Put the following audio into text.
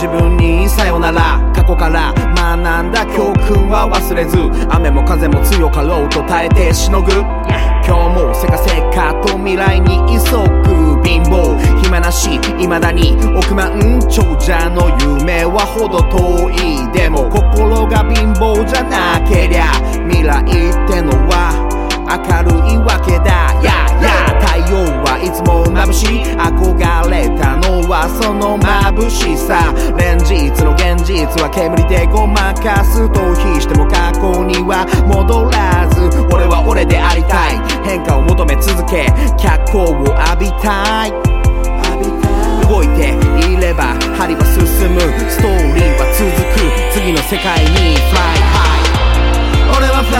自分にさよなら。過去から学んだ教訓は忘れず雨も風も強かろうと耐えてしのぐ。今日もせかせかと未来に急ぐ貧乏。暇なし未だに億万長者の夢はほど遠い。でも心が貧乏じゃなけりゃ未来ってのは明るいわけだ。やや。太陽はいつも眩しい。憧れたのはその眩しさ連日の現実は煙でごまかす逃避しても過去には戻らず俺は俺でありたい。変化を求め続け脚光を浴びたい。動いていれば針は進む。ストーリーは続く。次の世界にフライハイ俺はフライ